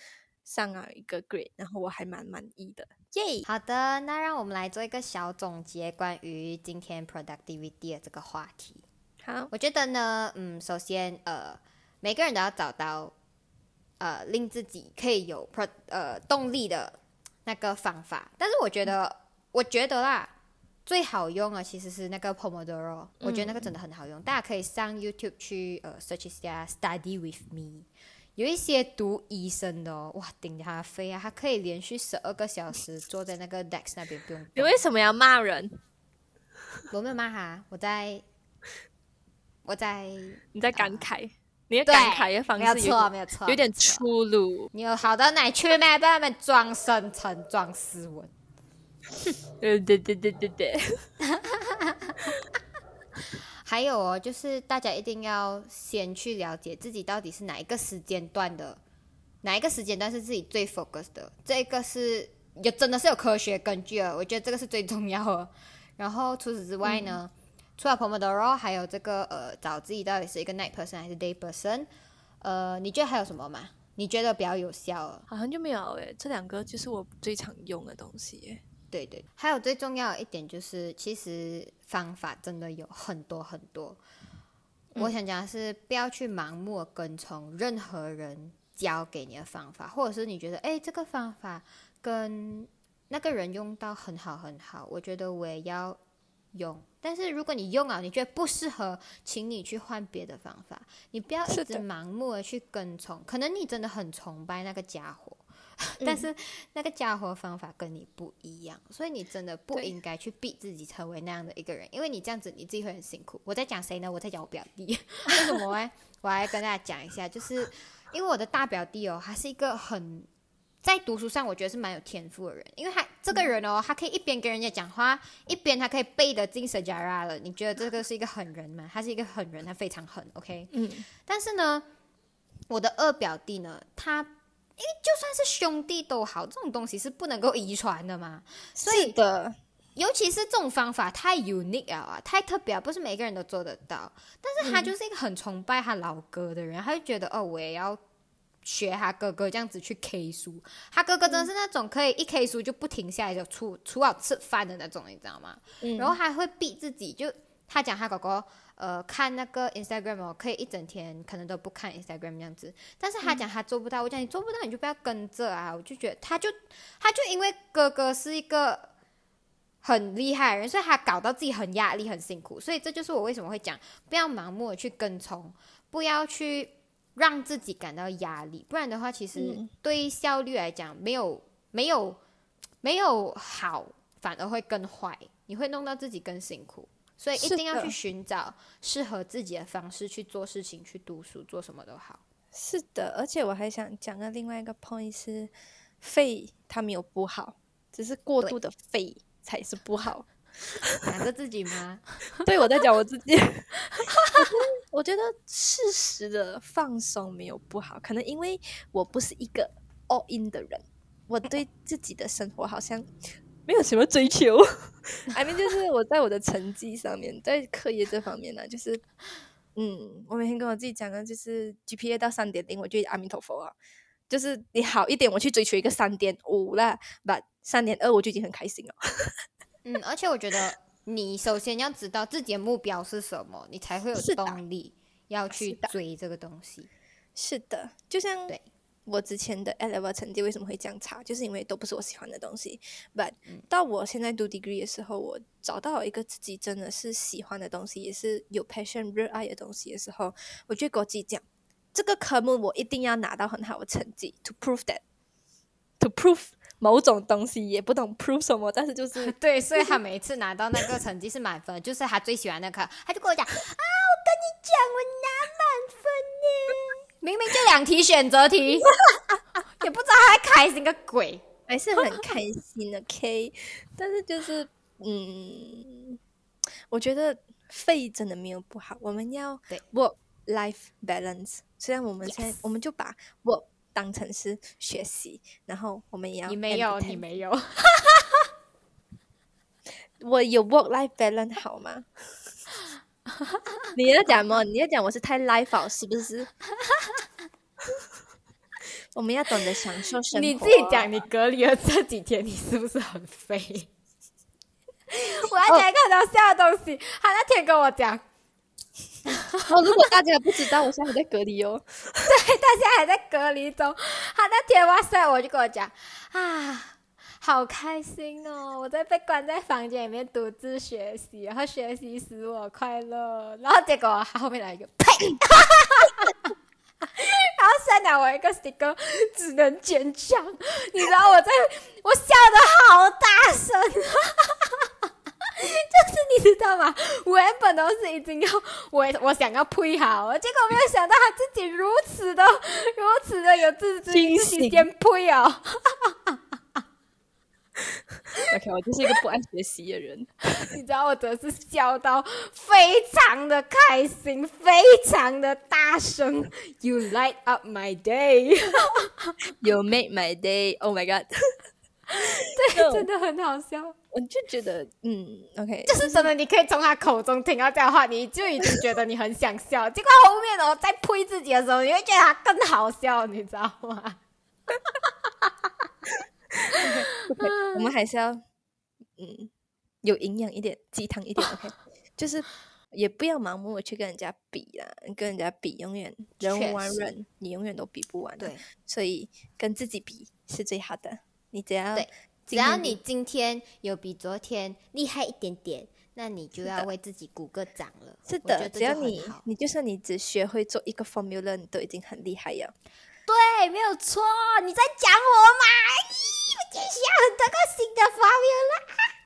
Speaker 2: 上了一个 grade，然后我还蛮满意的，耶！
Speaker 1: 好的，那让我们来做一个小总结，关于今天 productivity 的这个话题。
Speaker 2: 好，
Speaker 1: 我觉得呢，嗯，首先，呃，每个人都要找到，呃，令自己可以有 pro 呃动力的那个方法。但是我觉得，我觉得啦。最好用的其实是那个 Pomodoro，我觉得那个真的很好用，大家可以上 YouTube 去呃 search 一下 Study with me，有一些读医生的哦，哇顶他飞啊，他可以连续十二个小时坐在那个 desk 那边不用。
Speaker 2: 你为什么要骂人？
Speaker 1: 我没有骂他，我在我在
Speaker 2: 你在感慨，你的感慨的方式
Speaker 1: 没有错，没有错，
Speaker 2: 有点粗鲁。
Speaker 1: 你有好到哪去咩？被他们装深沉、装斯文。
Speaker 2: 对对对对对对，[laughs]
Speaker 1: 还有哦，就是大家一定要先去了解自己到底是哪一个时间段的，哪一个时间段是自己最 focus 的，这个是有真的是有科学根据的，我觉得这个是最重要的。然后除此之外呢，除了 Pomodoro，还有这个呃，找自己到底是一个 night person 还是 day person，呃，你觉得还有什么吗？你觉得比较有效？
Speaker 2: 好像就没有诶，这两个就是我最常用的东西诶。
Speaker 1: 对对，还有最重要的一点就是，其实方法真的有很多很多。我想讲的是，不要去盲目跟从任何人教给你的方法，或者是你觉得，哎，这个方法跟那个人用到很好很好，我觉得我也要用。但是如果你用了，你觉得不适合，请你去换别的方法。你不要一直盲目的去跟从，可能你真的很崇拜那个家伙。[laughs] 但是那个家伙方法跟你不一样，所以你真的不应该去逼自己成为那样的一个人，因为你这样子你自己会很辛苦。我在讲谁呢？我在讲我表弟。[laughs] 为什么？[laughs] 我来跟大家讲一下，就是因为我的大表弟哦，他是一个很在读书上，我觉得是蛮有天赋的人，因为他这个人哦，他可以一边跟人家讲话，一边他可以背的进 r a 了。你觉得这个是一个狠人吗？他是一个狠人，他非常狠，OK？嗯。但是呢，我的二表弟呢，他因为就算是兄弟都好，这种东西是不能够遗传的嘛。
Speaker 2: 是的。
Speaker 1: 尤其是这种方法太 unique 啊，太特别，不是每个人都做得到。但是他就是一个很崇拜他老哥的人，他就觉得哦，我也要。学他哥哥这样子去 K 书，他哥哥真的是那种可以一 K 书就不停下来就出出好吃饭的那种，你知道吗？然后还会逼自己，就他讲他哥哥呃看那个 Instagram 哦，可以一整天可能都不看 Instagram 这样子，但是他讲他做不到，我讲你做不到你就不要跟着啊，我就觉得他就他就因为哥哥是一个很厉害的人，所以他搞到自己很压力很辛苦，所以这就是我为什么会讲不要盲目的去跟从，不要去。让自己感到压力，不然的话，其实对效率来讲，没有没有没有好，反而会更坏，你会弄到自己更辛苦。所以一定要去寻找适合自己的方式去做事情，去读书，做什么都好。
Speaker 2: 是的，而且我还想讲个另外一个 point 是，废它没有不好，只是过度的废才是不好。[laughs]
Speaker 1: 讲着自己吗？[laughs]
Speaker 2: 对，我在讲我自己。[laughs] 我觉得适时的放松没有不好，可能因为我不是一个 all in 的人，我对自己的生活好像没有什么追求。[laughs] I mean，就是我在我的成绩上面，在课业这方面呢，就是嗯，我每天跟我自己讲的，就是 GPA 到三点零，我就阿弥陀佛啊。就是你好一点，我去追求一个三点五啦，不，三点二我就已经很开心了。
Speaker 1: 嗯，而且我觉得。你首先要知道自己的目标是什么，你才会有动力要去追这个东西。
Speaker 2: 是的，就像我之前的 A level 成绩为什么会这样差，就是因为都不是我喜欢的东西。But 到我现在读 degree 的时候，我找到一个自己真的是喜欢的东西，也是有 passion 热爱的东西的时候，我就跟我自己讲，这个科目我一定要拿到很好的成绩，to prove that，to prove。某种东西也不懂 prove 什么，但是就是 [laughs]
Speaker 1: 对，所以他每一次拿到那个成绩是满分，就是他最喜欢那科，他就跟我讲啊，我跟你讲，我拿满分呢，明明就两题选择题，[laughs] 也不知道他开心个鬼，
Speaker 2: 还是很开心的 K，但是就是嗯，我觉得肺真的没有不好，我们要 work life balance，虽然我们现在我们就把 work 当成是学习，然后我们也要。
Speaker 1: 你没有，你没有。
Speaker 2: 我有 work life balance 好吗？[laughs] 你要讲么？你要讲我是太 life 是不是？[laughs] 我们要懂得享受生活。
Speaker 1: 你自己讲，你隔离了这几天，你是不是很废？[laughs] 我还在看到笑的东西，他那天跟我讲。
Speaker 2: 哦，如果大家不知道，我现在还在隔离哦。
Speaker 1: 对，他现在还在隔离中。他那天哇塞，我就跟我讲啊，好开心哦！我在被关在房间里面独自学习，然后学习使我快乐。然后结果他后面来一个呸，[laughs] 然后三秒我一个 sticker 只能坚强。你知道我在，我笑的好大声。[laughs] 就是你知道吗？我原本都是已经要我我想要配好，结果没有想到他自己如此的如此的有自信心先配哦。
Speaker 2: OK，我就是一个不爱学习的人。[laughs]
Speaker 1: 你知道我真的是笑到非常的开心，非常的大声。You light up my day. [laughs]
Speaker 2: You make my day. Oh my god. [laughs]
Speaker 1: 对，真的很好笑。
Speaker 2: 我就觉得，嗯，OK，
Speaker 1: 就是真的，你可以从他口中听到这样的话，你就已经觉得你很想笑。结果后面哦，在呸自己的时候，你会觉得他更好笑，你知道吗 [laughs]
Speaker 2: OK，我们还是要，嗯，有营养一点，鸡汤一点。[laughs] OK，就是也不要盲目的去跟人家比啦，跟人家比，永远人无完人，你永远都比不完。
Speaker 1: 对，
Speaker 2: 所以跟自己比是最好的。你只要
Speaker 1: 对，只要你今天有比昨天厉害一点点，那你就要为自己鼓个掌了。
Speaker 2: 是的，只要你你就算你只学会做一个 formula，你都已经很厉害了。
Speaker 1: 对，没有错。你在讲我吗？[laughs] 咦，我接下很多个新的 formula。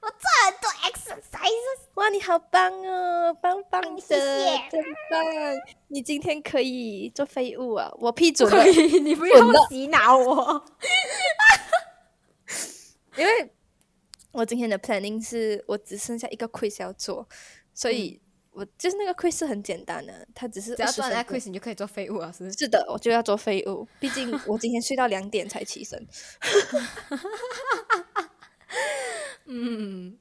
Speaker 1: 我做很多 exercises。
Speaker 2: 哇，你好棒哦，棒棒的，
Speaker 1: 谢谢
Speaker 2: 真棒！你今天可以做废物啊，我批准了 [laughs]
Speaker 1: 你不要洗脑我。[laughs]
Speaker 2: 因为我今天的 planning 是我只剩下一个 quiz 要做，所以我就是那个 quiz 是很简单的，它只是
Speaker 1: 只要做那 quiz，你就可以做废物啊，是不是？
Speaker 2: 是的，我就要做废物，毕竟我今天睡到两点才起身。[laughs]
Speaker 1: 嗯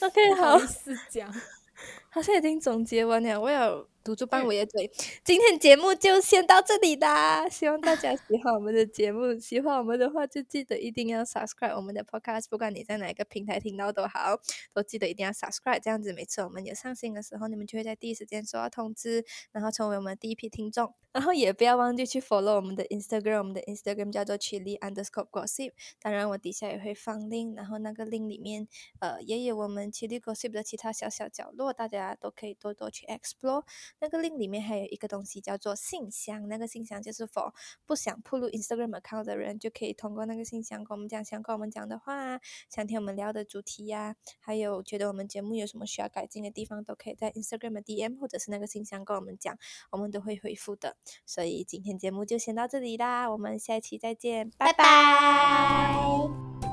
Speaker 2: ，OK，好
Speaker 1: 不好意，思讲。[laughs]
Speaker 2: 好像已经总结完了，我有堵住半尾的嘴。今天节目就先到这里啦，希望大家 [laughs] 喜欢我们的节目。喜欢我们的话，就记得一定要 subscribe 我们的 podcast，不管你在哪一个平台听到都好，都记得一定要 subscribe。这样子，每次我们有上新的时候，你们就会在第一时间收到通知，然后成为我们第一批听众。然后也不要忘记去 follow 我们的 Instagram，我们的 Instagram 叫做 chili underscore gossip。当然，我底下也会放 link，然后那个 link 里面呃也有我们 chili gossip 的其他小小角落，大家都可以多多去 explore。那个 link 里面还有一个东西叫做信箱，那个信箱就是 for 不想铺入 Instagram account 的人，就可以通过那个信箱跟我们讲想跟我们讲的话，想听我们聊的主题呀、还有觉得我们节目有什么需要改进的地方，都可以在 Instagram 的 DM 或者是那个信箱跟我们讲，我们都会回复的。所以今天节目就先到这里啦，我们下一期再见，拜
Speaker 1: 拜拜。